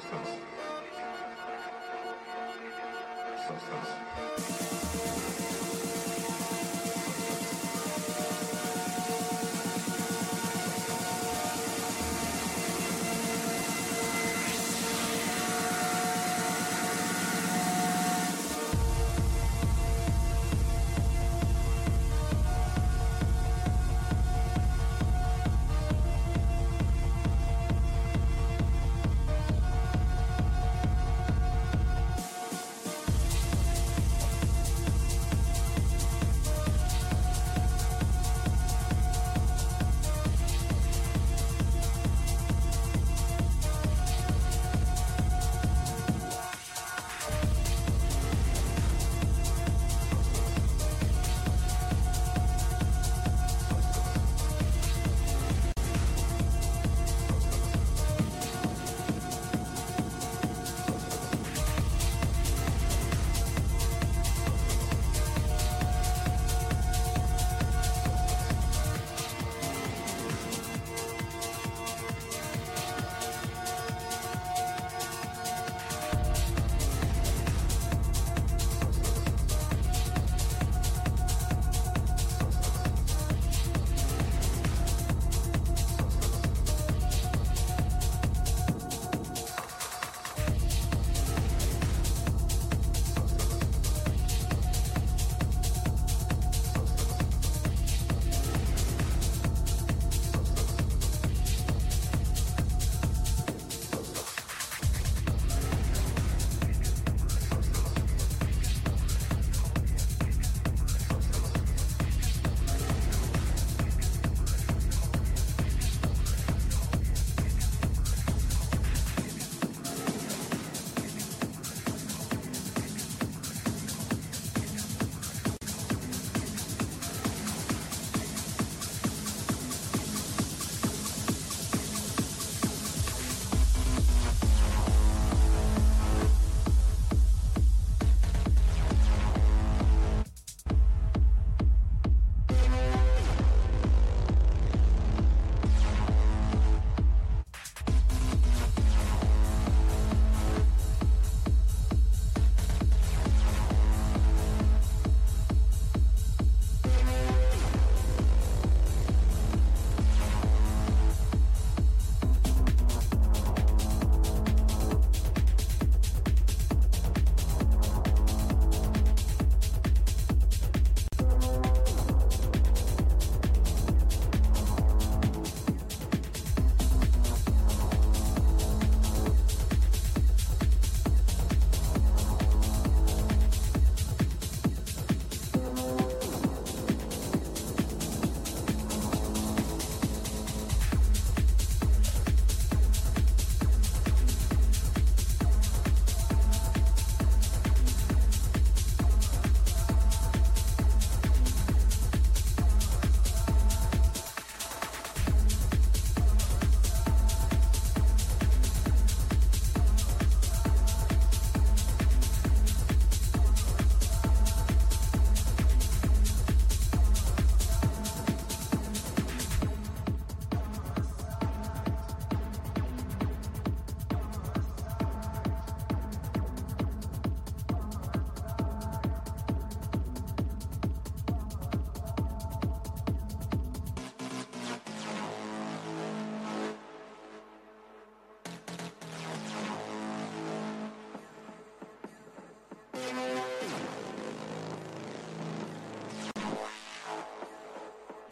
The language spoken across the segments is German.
substance substance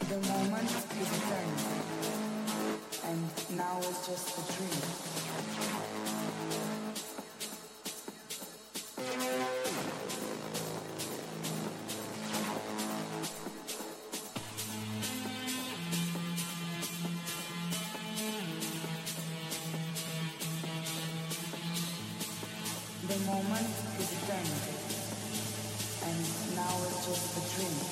the moment is returned, and now is just a dream. The moment is eternity, and now is just a dream.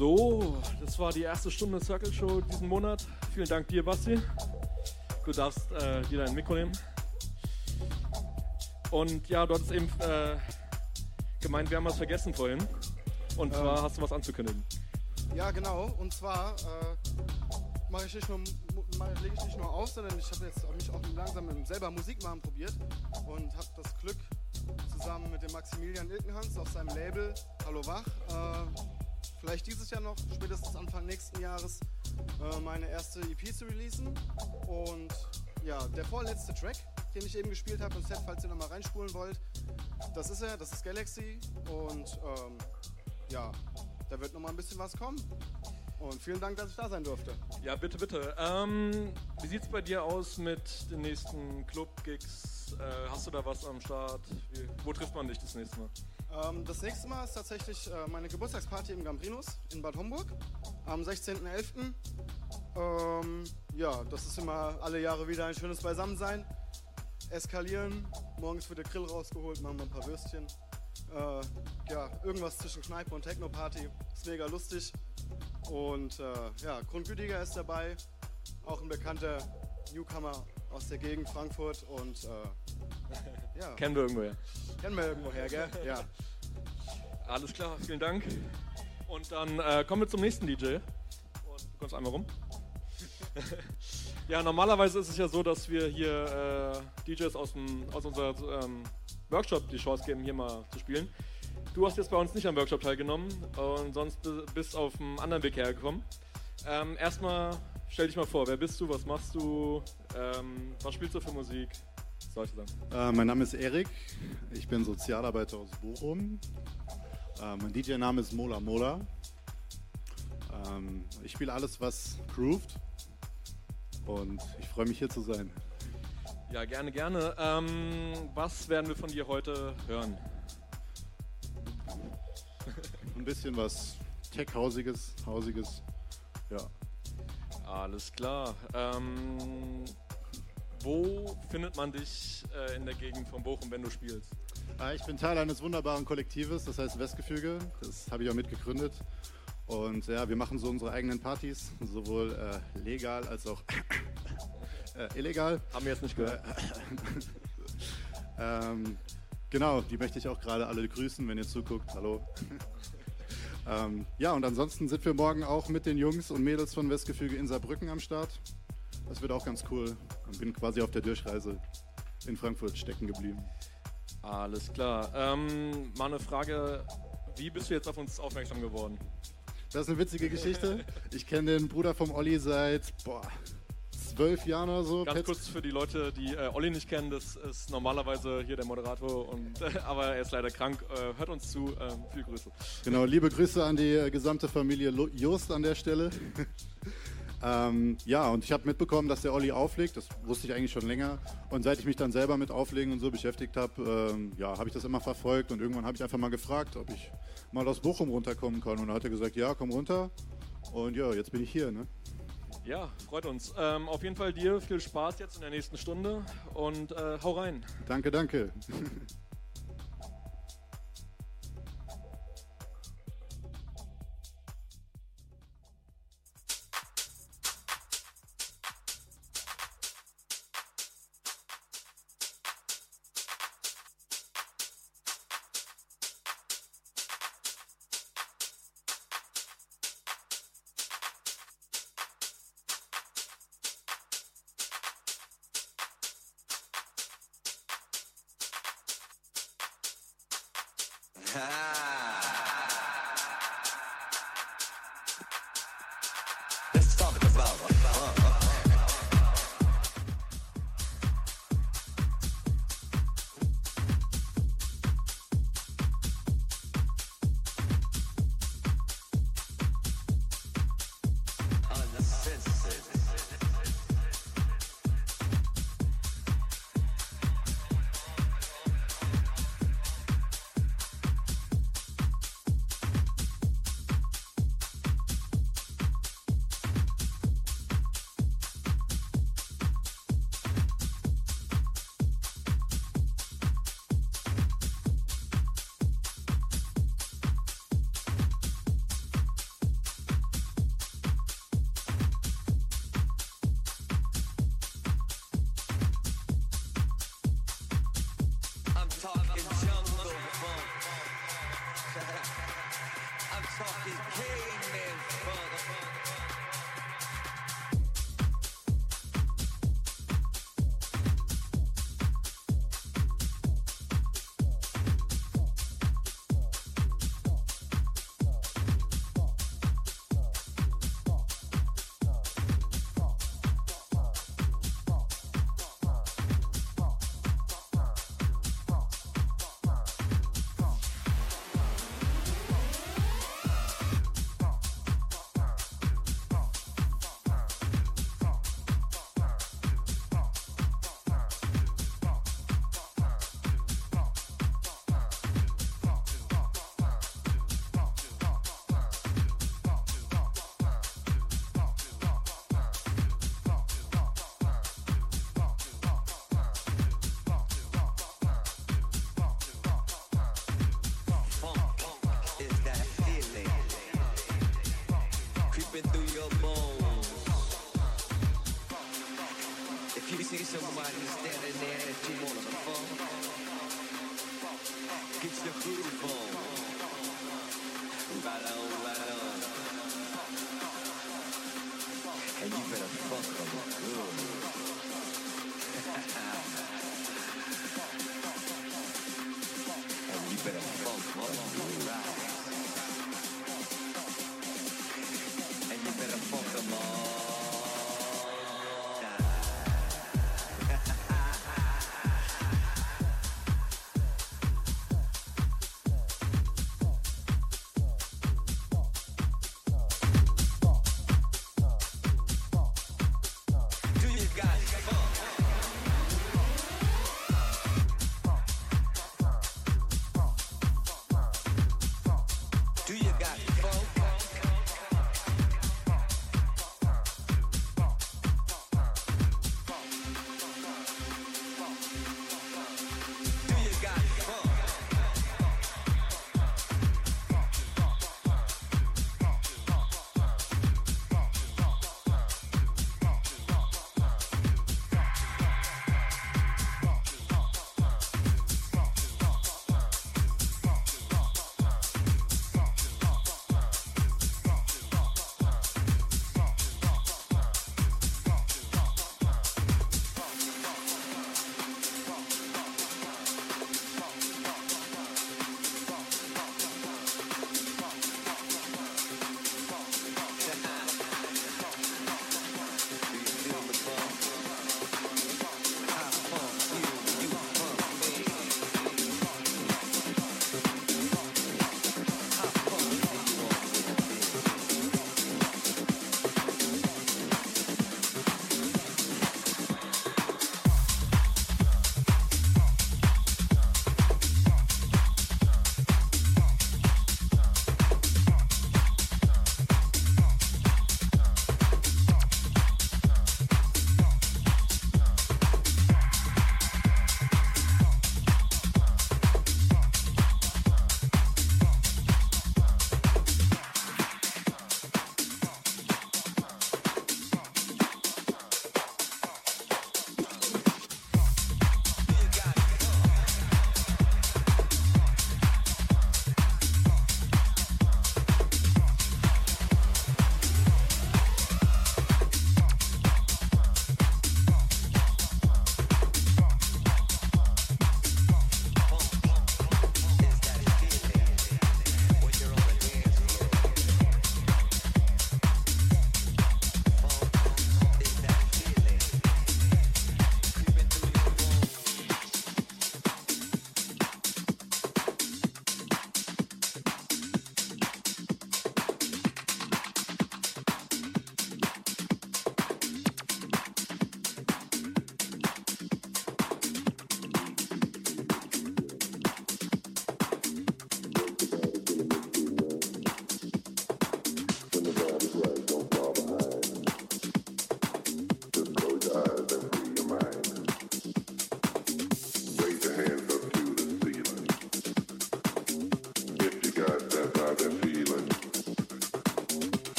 So, das war die erste Stunde Circle Show diesen Monat. Vielen Dank dir, Basti. Du darfst äh, dir dein Mikro nehmen. Und ja, du hattest eben äh, gemeint, wir haben was vergessen vorhin. Und zwar Ähm. hast du was anzukündigen. Ja, genau. Und zwar äh, mache ich nicht nur, lege ich nicht nur auf, sondern ich habe jetzt auch mich auch langsam selber Musik machen probiert und habe das Glück, zusammen mit dem Maximilian Ilkenhans auf seinem Label Hallo Wach, äh, vielleicht dieses Jahr noch, spätestens Anfang nächsten Jahres, äh, meine erste EP zu releasen. Und ja, der vorletzte Track, den ich eben gespielt habe, im Set, falls ihr nochmal reinspulen wollt, das ist er, das ist Galaxy. Und ähm, ja, da wird noch mal ein bisschen was kommen. Und vielen Dank, dass ich da sein durfte. Ja, bitte, bitte. Ähm, wie sieht's bei dir aus mit den nächsten Club-Gigs? Äh, hast du da was am Start? Wie, wo trifft man dich das nächste Mal? Ähm, das nächste Mal ist tatsächlich äh, meine Geburtstagsparty im Gambrinus in Bad Homburg am 16.11. Ähm, ja, das ist immer alle Jahre wieder ein schönes Beisammensein. Eskalieren, morgens wird der Grill rausgeholt, machen wir ein paar Würstchen. Äh, ja, irgendwas zwischen Kneipe und Techno-Party. Ist mega lustig. Und äh, ja, Grundgütiger ist dabei, auch ein bekannter Newcomer aus der Gegend Frankfurt und äh, ja, Kennen wir irgendwoher. kennen wir irgendwoher, gell? Ja. Alles klar, vielen Dank. Und dann äh, kommen wir zum nächsten DJ. Und du kommst einmal rum. ja, normalerweise ist es ja so, dass wir hier äh, DJs aus, dem, aus unserem ähm, Workshop die Chance geben, hier mal zu spielen. Du hast jetzt bei uns nicht am Workshop teilgenommen und sonst bi- bist auf einem anderen Weg hergekommen. Ähm, erstmal stell dich mal vor, wer bist du, was machst du, ähm, was spielst du für Musik? Solche Sachen. Äh, mein Name ist Erik, ich bin Sozialarbeiter aus Bochum. Äh, mein DJ-Name ist Mola Mola. Ähm, ich spiele alles, was grooved. Und ich freue mich hier zu sein. Ja, gerne, gerne. Ähm, was werden wir von dir heute hören? Ein bisschen was Tech-Hausiges, Hausiges. Ja. Alles klar. Ähm, wo findet man dich äh, in der Gegend von Bochum, wenn du spielst? Äh, ich bin Teil eines wunderbaren Kollektives, das heißt Westgefüge. Das habe ich auch mitgegründet. Und ja, wir machen so unsere eigenen Partys, sowohl äh, legal als auch äh, illegal. Haben wir jetzt nicht gehört. Ähm, genau, die möchte ich auch gerade alle grüßen, wenn ihr zuguckt. Hallo. ähm, ja, und ansonsten sind wir morgen auch mit den Jungs und Mädels von Westgefüge in Saarbrücken am Start. Das wird auch ganz cool. Und bin quasi auf der Durchreise in Frankfurt stecken geblieben. Alles klar. Ähm, mal eine Frage. Wie bist du jetzt auf uns aufmerksam geworden? Das ist eine witzige Geschichte. Ich kenne den Bruder vom Olli seit boah, zwölf Jahren oder so. Ganz Pets- kurz für die Leute, die äh, Olli nicht kennen, das ist normalerweise hier der Moderator, und, äh, aber er ist leider krank. Äh, hört uns zu, ähm, viel Grüße. Genau, liebe Grüße an die äh, gesamte Familie Lo- Just an der Stelle. ähm, ja, und ich habe mitbekommen, dass der Olli auflegt. Das wusste ich eigentlich schon länger. Und seit ich mich dann selber mit Auflegen und so beschäftigt habe, ähm, ja, habe ich das immer verfolgt. Und irgendwann habe ich einfach mal gefragt, ob ich mal aus Bochum runterkommen kann. Und dann hat er gesagt, ja, komm runter. Und ja, jetzt bin ich hier. Ne? Ja, freut uns. Ähm, auf jeden Fall dir viel Spaß jetzt in der nächsten Stunde und äh, hau rein. Danke, danke.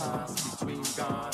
between God.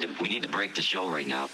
need to we need to break the show right now.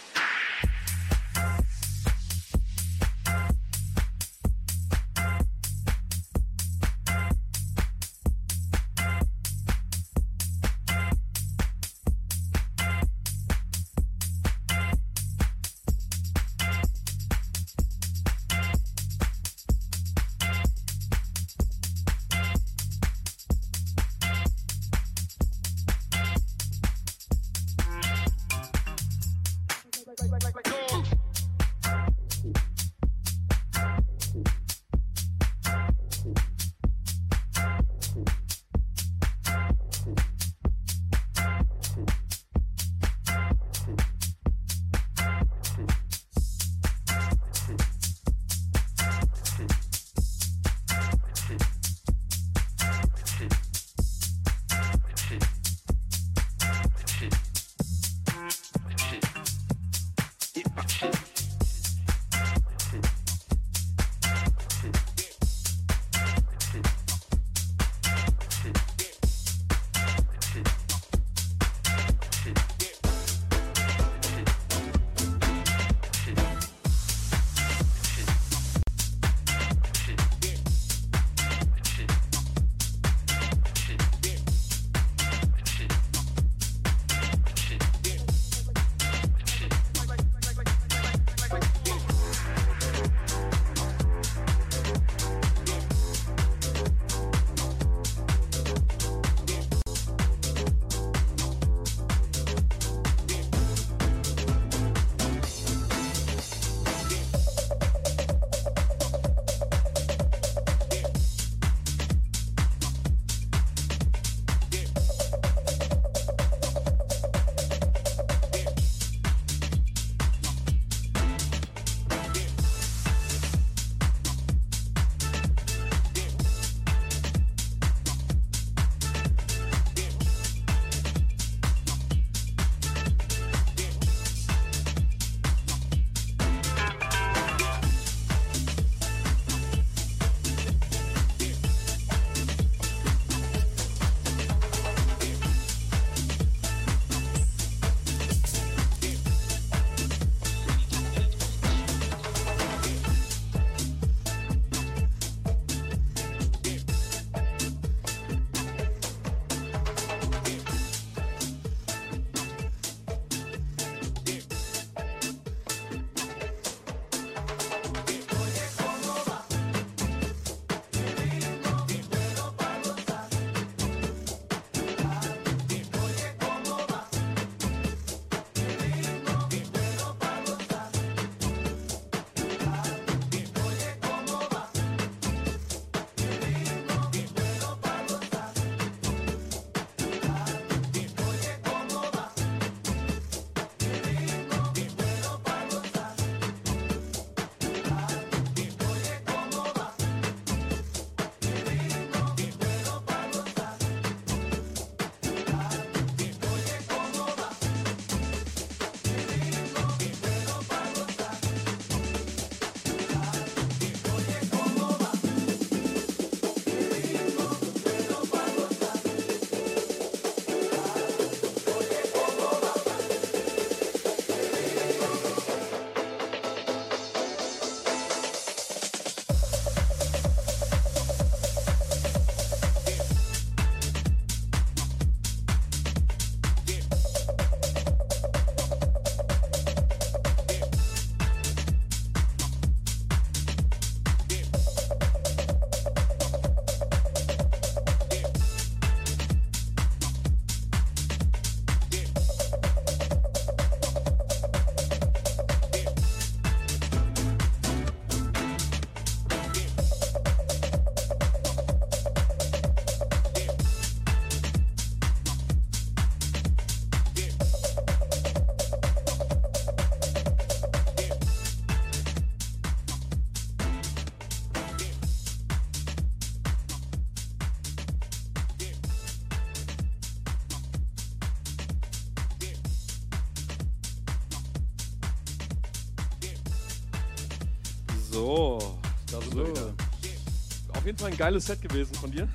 Jeden Fall ein geiles Set gewesen von dir.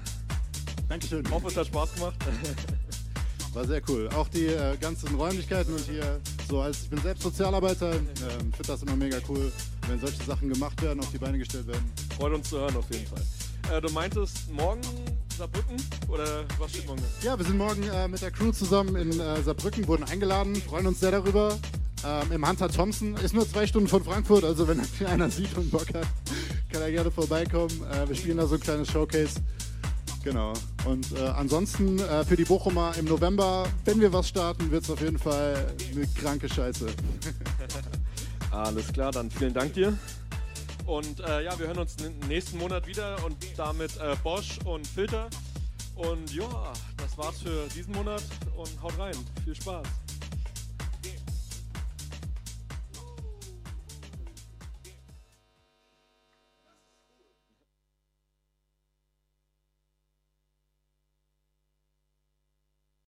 Dankeschön. Ich hoffe, es hat Spaß gemacht. War sehr cool. Auch die äh, ganzen Räumlichkeiten und hier, so als ich bin selbst Sozialarbeiter, ähm, finde das immer mega cool, wenn solche Sachen gemacht werden, auf die Beine gestellt werden. Freut uns zu hören auf jeden Fall. Äh, du meintest morgen Saarbrücken oder was steht morgen? Ja, wir sind morgen äh, mit der Crew zusammen in äh, Saarbrücken, wurden eingeladen, freuen uns sehr darüber. Ähm, Im Hunter Thompson ist nur zwei Stunden von Frankfurt, also wenn einer sieht und Bock hat, gerne vorbeikommen. Äh, wir spielen da so ein kleines Showcase. Genau. Und äh, ansonsten äh, für die Bochumer im November, wenn wir was starten, wird es auf jeden Fall eine kranke Scheiße. Alles klar, dann vielen Dank dir. Und äh, ja, wir hören uns nächsten Monat wieder und damit äh, Bosch und Filter. Und ja, das war's für diesen Monat und haut rein. Viel Spaß.